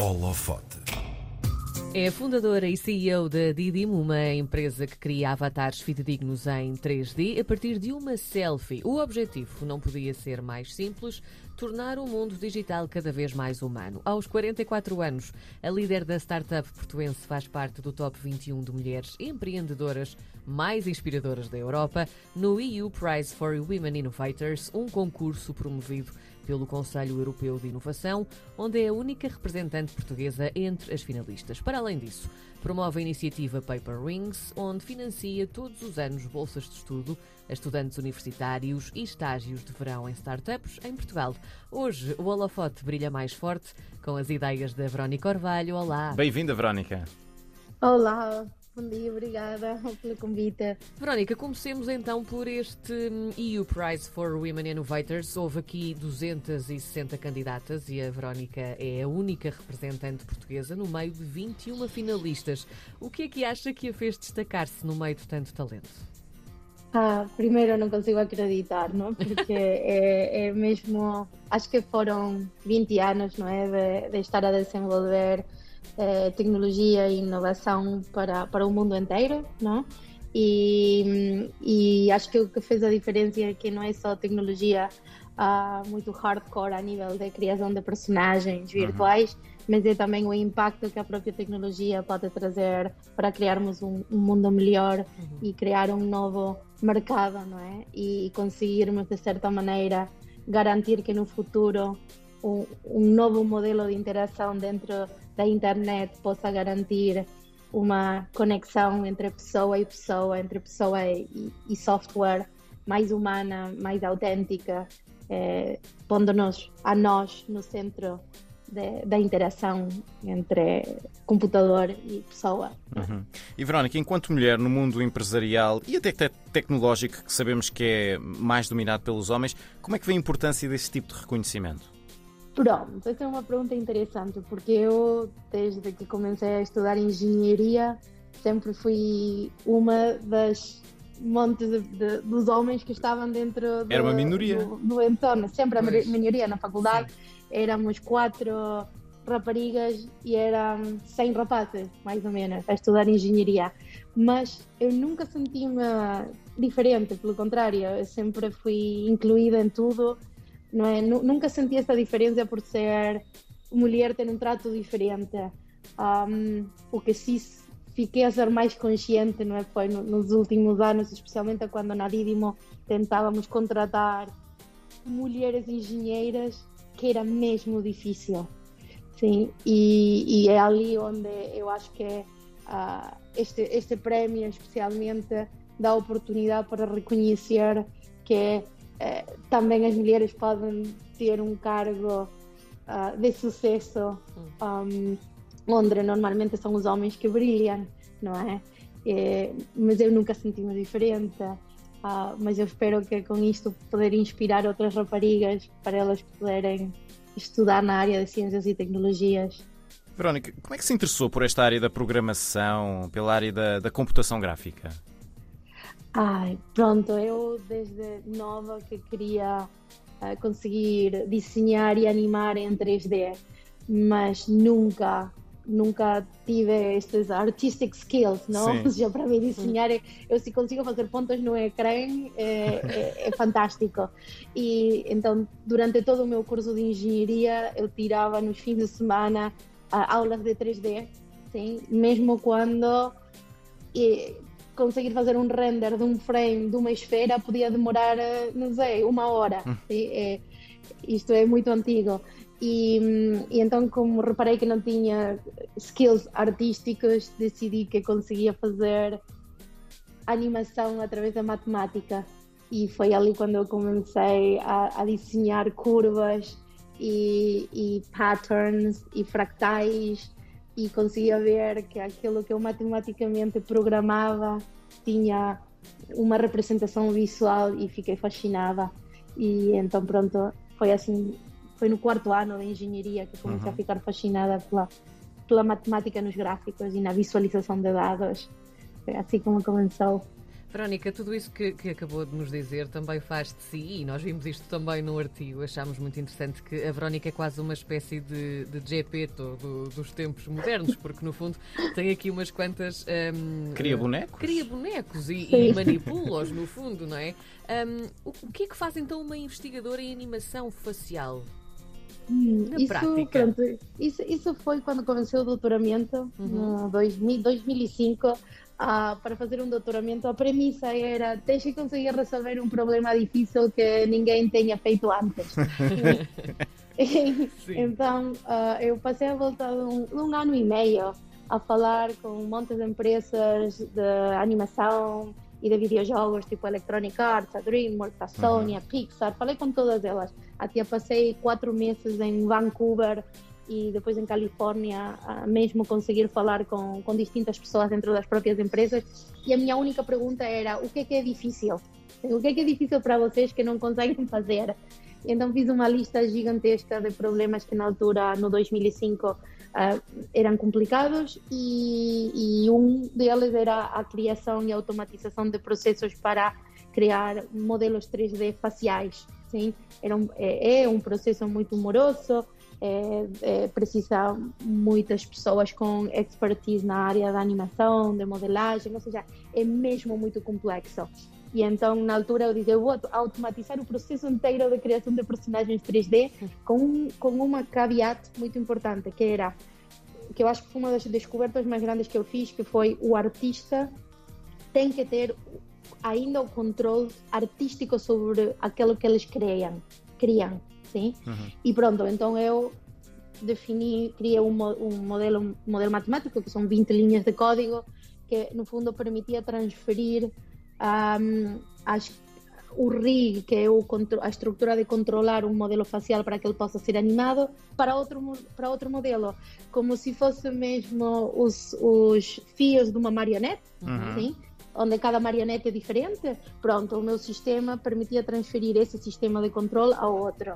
Holofote. É fundadora e CEO da Didim, uma empresa que cria avatares fidedignos em 3D a partir de uma selfie. O objetivo não podia ser mais simples, tornar o mundo digital cada vez mais humano. Aos 44 anos, a líder da startup portuense faz parte do top 21 de mulheres empreendedoras mais inspiradoras da Europa no EU Prize for Women Innovators, um concurso promovido pelo Conselho Europeu de Inovação, onde é a única representante portuguesa entre as finalistas. Para além disso, promove a iniciativa Paper Rings, onde financia todos os anos bolsas de estudo a estudantes universitários e estágios de verão em startups em Portugal. Hoje, o holofote brilha mais forte com as ideias da Verónica Orvalho. Olá! Bem-vinda, Verónica! Olá! Bom dia, obrigada pelo convite. Verónica, comecemos então por este hum, EU Prize for Women Innovators. Houve aqui 260 candidatas e a Verónica é a única representante portuguesa no meio de 21 finalistas. O que é que acha que a fez destacar-se no meio de tanto talento? Ah, primeiro não consigo acreditar, não? Porque é, é mesmo. Acho que foram 20 anos, não é? De, de estar a desenvolver eh, tecnologia e inovação para, para o mundo inteiro, não? E, e acho que o que fez a diferença é que não é só tecnologia uh, muito hardcore a nível de criação de personagens virtuais, uhum. mas é também o impacto que a própria tecnologia pode trazer para criarmos um, um mundo melhor uhum. e criar um novo mercado, não é? E, e conseguirmos, de certa maneira, garantir que no futuro um, novo modelo de interação dentro da internet possa garantir uma conexão entre pessoa e pessoa, entre pessoa e, software mais humana, mais autêntica, eh, pondo-nos a nós no centro da interação entre computador e pessoa. Uhum. E Verónica, enquanto mulher no mundo empresarial e até te tecnológico, que sabemos que é mais dominado pelos homens, como é que vê a importância desse tipo de reconhecimento? Pronto, essa é uma pergunta interessante, porque eu, desde que comecei a estudar engenharia, sempre fui uma das montes de, de, dos homens que estavam dentro do, Era uma minoria. do, do entorno, sempre a minoria na faculdade. Éramos quatro raparigas e eram 100 rapazes, mais ou menos, a estudar engenharia. Mas eu nunca senti-me diferente, pelo contrário, eu sempre fui incluída em tudo não é? Nunca senti essa diferença por ser mulher ter um trato diferente. Um, o que sim fiquei a ser mais consciente não é? foi nos últimos anos, especialmente quando na Didimo tentávamos contratar mulheres engenheiras, que era mesmo difícil. Sim, e, e é ali onde eu acho que uh, este, este prémio especialmente dá oportunidade para reconhecer que também as mulheres podem ter um cargo uh, de sucesso um, onde normalmente são os homens que brilham, não é? é mas eu nunca senti-me diferente. Uh, mas eu espero que com isto poder inspirar outras raparigas para elas poderem estudar na área de ciências e tecnologias. Verónica, como é que se interessou por esta área da programação, pela área da, da computação gráfica? Ai, pronto, eu desde nova que queria uh, conseguir desenhar e animar em 3D, mas nunca, nunca tive estes artistic skills, não? Sim. Já para mim desenhar, eu se consigo fazer pontos no ecrã é, é, é fantástico. E então, durante todo o meu curso de engenharia, eu tirava nos fins de semana uh, aulas de 3D, sim? mesmo quando e, conseguir fazer um render de um frame de uma esfera podia demorar, eh, não sei, uma hora. Hum. É, isto é muito antigo. E, e, então, como reparei que não tinha skills artísticos, decidi que conseguia fazer animação através da matemática. E foi ali quando eu comecei a, a desenhar curvas e, e patterns e fractais e conseguia ver que aquilo que eu matematicamente programava tinha uma representação visual e fiquei fascinada. E então, pronto, foi assim, foi no quarto ano de engenharia que comecei uhum. a ficar fascinada pela, pela matemática nos gráficos e na visualização de dados. Foi assim como começou. Verónica, tudo isso que, que, acabou de nos dizer também faz de si, e nós vimos isto também no artigo, achámos muito interessante que a Verónica é quase uma espécie de, de Gepetto do, dos tempos modernos, porque no fundo tem aqui umas quantas. Um, cria bonecos? Cria bonecos e, e manipula-os, no fundo, não é? Um, o, o que é que faz então uma investigadora em animação facial? Hum, Na isso, prática. Pronto, isso, isso foi quando comecei o doutoramento, uhum. no 2000, 2005. Para fazer um doutoramento, a premissa era tens que conseguir resolver um problema difícil que ninguém tenha feito antes. então, uh, eu passei a volta de um, de um, ano e meio a falar com um monte de empresas de animação e de videojogos, tipo Electronic Arts, a DreamWorks, a Sony, a Pixar, falei com todas elas. Até passei quatro meses em Vancouver e depois em Califórnia a mesmo conseguir falar com, com distintas pessoas dentro das próprias empresas e a minha única pergunta era o que é que é difícil? O que é que é difícil para vocês que não conseguem fazer? Então fiz uma lista gigantesca de problemas que na altura, no 2005, uh, ah, eram complicados e, e um deles era a criação e automatização de processos para criar modelos 3D faciais. Sim, era um, é, é um processo muito moroso, é, é, precisa muitas pessoas com expertise na área da animação, de modelagem, ou seja, é mesmo muito complexo. E então, na altura, eu disse: eu vou automatizar o processo inteiro de criação de personagens 3D com, com uma caveat muito importante, que era que eu acho que foi uma das descobertas mais grandes que eu fiz, que foi o artista tem que ter ainda o controle artístico sobre aquilo que eles criam, criam sim? Uhum. E pronto, então eu defini, criei um, um, modelo, um modelo matemático, que são 20 linhas de código, que no fundo permitia transferir um, as, o rig, que é o, a estrutura de controlar um modelo facial para que ele possa ser animado, para outro, para outro modelo, como se fosse mesmo os, os fios de uma marionete, uhum. Onde cada marionete é diferente, pronto, o meu sistema permitia transferir esse sistema de controle a outro.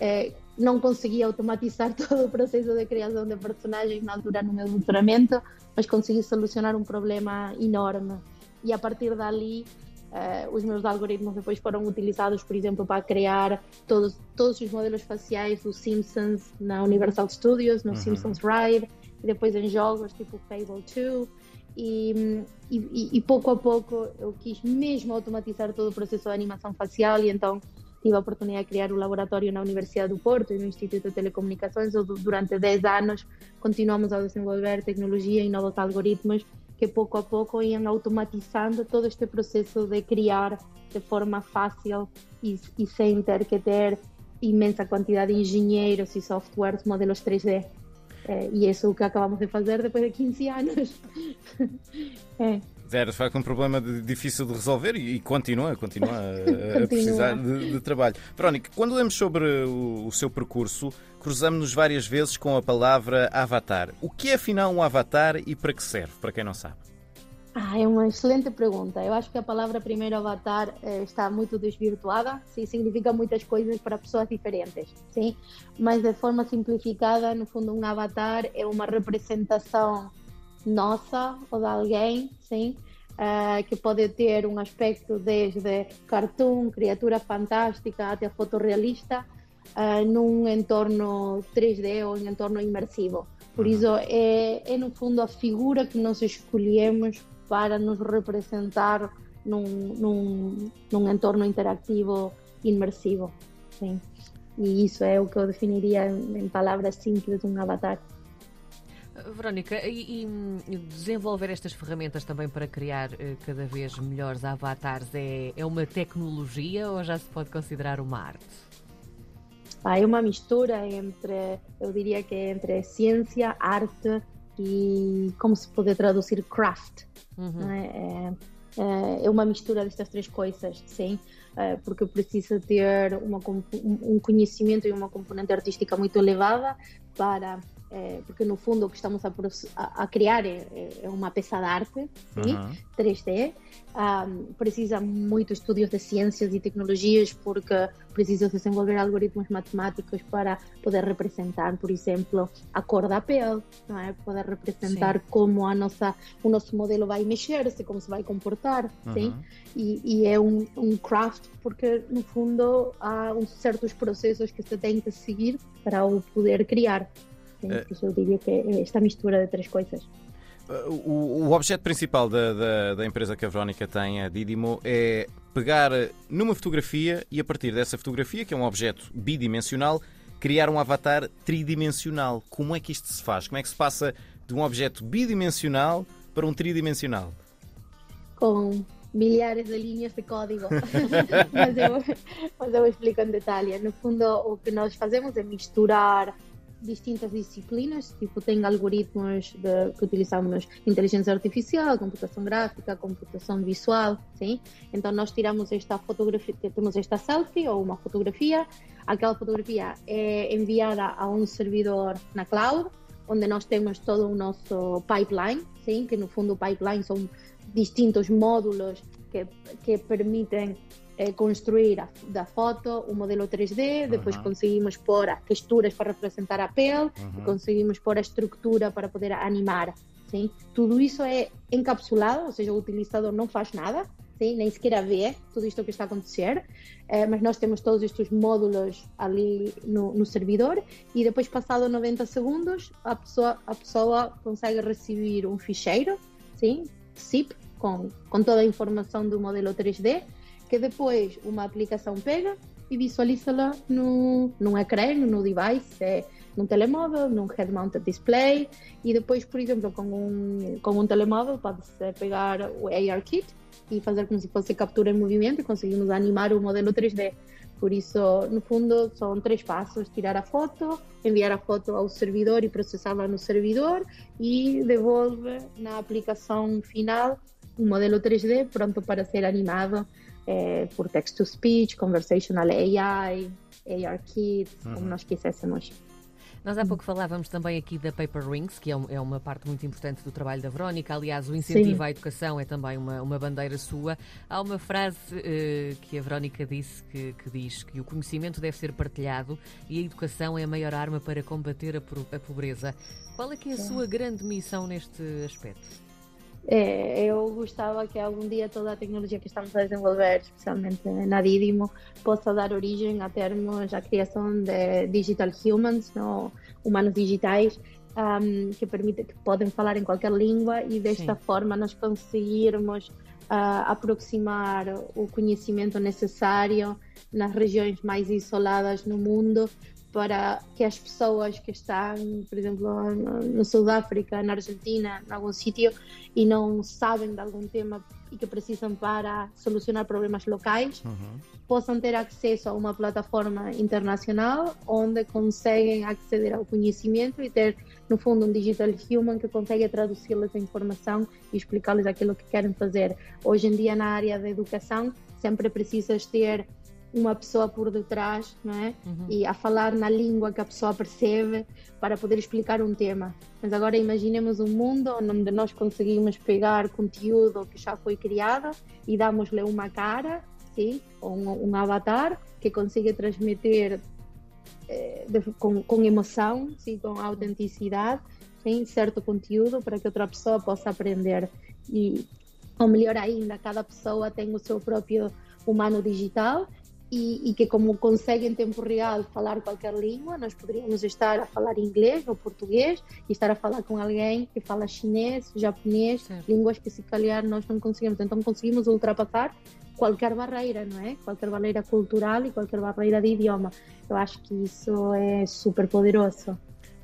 É, não consegui automatizar todo o processo de criação de personagens na altura no meu doutoramento, mas consegui solucionar um problema enorme. E a partir dali, eh, os meus algoritmos depois foram utilizados, por exemplo, para criar todos, todos os modelos faciais dos Simpsons na Universal Studios, no uhum. Simpsons Ride, e depois em jogos tipo Fable 2. E, e, e, pouco a pouco eu quis mesmo automatizar todo o processo de animação facial e então tive a oportunidade de criar um laboratório na Universidade do Porto e no Instituto de Telecomunicações durante 10 anos continuamos a desenvolver tecnologia e novos algoritmos que pouco a pouco iam automatizando todo este processo de criar de forma fácil e, e sem ter que ter imensa quantidade de engenheiros e softwares, modelos 3D. É, e isso é o que acabamos de fazer depois de 15 anos. é. De facto um problema de, difícil de resolver e, e continua, continua a, a precisar de, de, trabalho. Verónica, quando lemos sobre o, o seu percurso, cruzamos-nos várias vezes com a palavra avatar. O que é afinal um avatar e para que serve, para quem não sabe? Ah, é uma excelente pergunta. Eu acho que a palavra primeiro avatar eh, está muito desvirtuada. Sim, significa muitas coisas para pessoas diferentes, sim. Mas de forma simplificada, no fundo, um avatar é uma representação nossa ou de alguém, sim, uh, que pode ter um aspecto desde cartoon, criatura fantástica até fotorrealista, uh, num entorno 3D ou em entorno imersivo. Por uhum. isso, é, é no fundo a figura que nós escolhemos para nos representar num, num, num entorno interativo imersivo. Sim. E isso é o que eu definiria em palavras simples um avatar. Verónica, e, e, desenvolver estas ferramentas também para criar uh, cada vez melhores avatares é, é uma tecnologia ou já se pode considerar uma arte? Ah, é uma mistura entre, eu diria que é entre ciência, arte e como se pode traduzir craft. Uhum. É? É, é, é uma mistura destas três coisas, sim, é, porque precisa ter uma, um conhecimento e uma componente artística muito elevada para é, porque no fundo o que estamos a, a, criar é, é, uma peça de arte, sim, uhum. 3D. Um, precisa muito estudos de ciências e tecnologias porque precisa desenvolver algoritmos matemáticos para poder representar, por exemplo, a cor da pele, não é? Poder representar sim. como a nossa, o nosso modelo vai mexer-se, como se vai comportar, uhum. sim? E, e é um, um craft porque no fundo há uns certos processos que se tem que seguir para o poder criar. É. eu diria que é esta mistura de três coisas. O, o objeto principal da, da, da, empresa que a Verónica tem, a Didimo, é pegar numa fotografia e a partir dessa fotografia, que é um objeto bidimensional, criar um avatar tridimensional. Como é que isto se faz? Como é que se passa de um objeto bidimensional para um tridimensional? Com milhares de linhas de código. mas, eu, mas eu explico em detalhe. No fundo, o que nós fazemos é misturar distintas disciplinas, tipo tem algoritmos de, que utilizamos inteligência artificial, computação gráfica, computação visual, sim? Então nós tiramos esta fotografia, temos esta selfie ou uma fotografia, aquela fotografia é enviada a um servidor na cloud, onde nós temos todo o nosso pipeline, sim? Que no fundo o pipeline são distintos módulos que, que permitem é, construir a, da foto um modelo 3D, depois conseguimos pôr as texturas para representar a pele, uhum. conseguimos pôr a estrutura para poder animar. Sim? Tudo isso é encapsulado, ou seja, o utilizador não faz nada, sim? nem sequer vê tudo isto que está a acontecer, é, mas nós temos todos estes módulos ali no, no, servidor e depois, passado 90 segundos, a pessoa, a pessoa consegue receber um ficheiro, sim? zip, com, com toda a informação do modelo 3D, que depois uma aplicação pega e visualiza-la num ecrã, no device, é, num telemóvel, num head-mounted display. E depois, por exemplo, com um, com um telemóvel pode-se pegar o AR Kit e fazer como se fosse captura em movimento. E conseguimos animar o modelo 3D. Por isso, no fundo, são três passos: tirar a foto, enviar a foto ao servidor e processá-la no servidor e devolve na aplicação final um modelo 3D pronto para ser animado é, por text-to-speech, conversational AI, ARKit, uhum. como nós quiséssemos. Nós há pouco falávamos também aqui da Paper Rings, que é, um, é, uma parte muito importante do trabalho da Verónica. Aliás, o incentivo Sim. à educação é também uma, uma bandeira sua. Há uma frase uh, que a Verónica disse que, que, diz que o conhecimento deve ser partilhado e a educação é a maior arma para combater a, a pobreza. Qual é que é a Sim. sua grande missão neste aspecto? É, eu gostava que algum dia toda a tecnologia que estamos a desenvolver, especialmente na Didimo, possa dar origem a termos a criação de digital humans, no, humanos digitais, um, que permite que podem falar em qualquer língua e desta Sim. forma nós conseguirmos uh, aproximar o conhecimento necessário nas regiões mais isoladas no mundo para que as pessoas que estão, por exemplo, no Sudáfrica, na Argentina, em algum sítio, e não sabem de algum tema e que precisam para solucionar problemas locais, uhum. possam ter acesso a uma plataforma internacional onde conseguem aceder ao conhecimento e ter, no fundo, um digital human que consegue traduzir-lhes a informação e explicar-lhes aquilo que querem fazer. Hoje em dia, na área da educação, sempre precisas ter uma pessoa por detrás, não é? Uhum. E a falar na língua que a pessoa percebe para poder explicar um tema. Mas agora imaginemos um mundo onde nós conseguimos pegar conteúdo que já foi criado e damos-lhe uma cara, sim, ou um, um avatar que consiga transmitir eh, de, com, com emoção, sim, com autenticidade, sim, certo conteúdo para que outra pessoa possa aprender. E, ou melhor ainda, cada pessoa tem o seu próprio humano digital e, e, que como consegue em tempo real falar qualquer língua, nós poderíamos estar a falar inglês ou português e estar a falar com alguém que fala chinês, japonês, certo. línguas que se calhar nós não conseguimos. Então conseguimos ultrapassar qualquer barreira, não é? Qualquer barreira cultural e qualquer barreira de idioma. Eu acho que isso é super poderoso.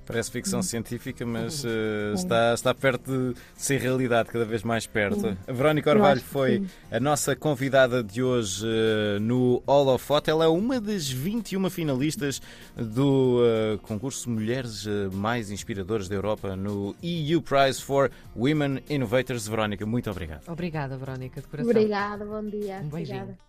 Parece ficção científica, mas uh, está, está perto de ser realidade, cada vez mais perto. A Verónica Orvalho foi a nossa convidada de hoje uh, no All of Hot. Ela é uma das 21 finalistas do uh, concurso Mulheres Mais Inspiradoras da Europa no EU Prize for Women Innovators. Verónica, muito obrigado. Obrigada, Verónica, de coração. Obrigada, bom dia. Um beijinho. Obrigada.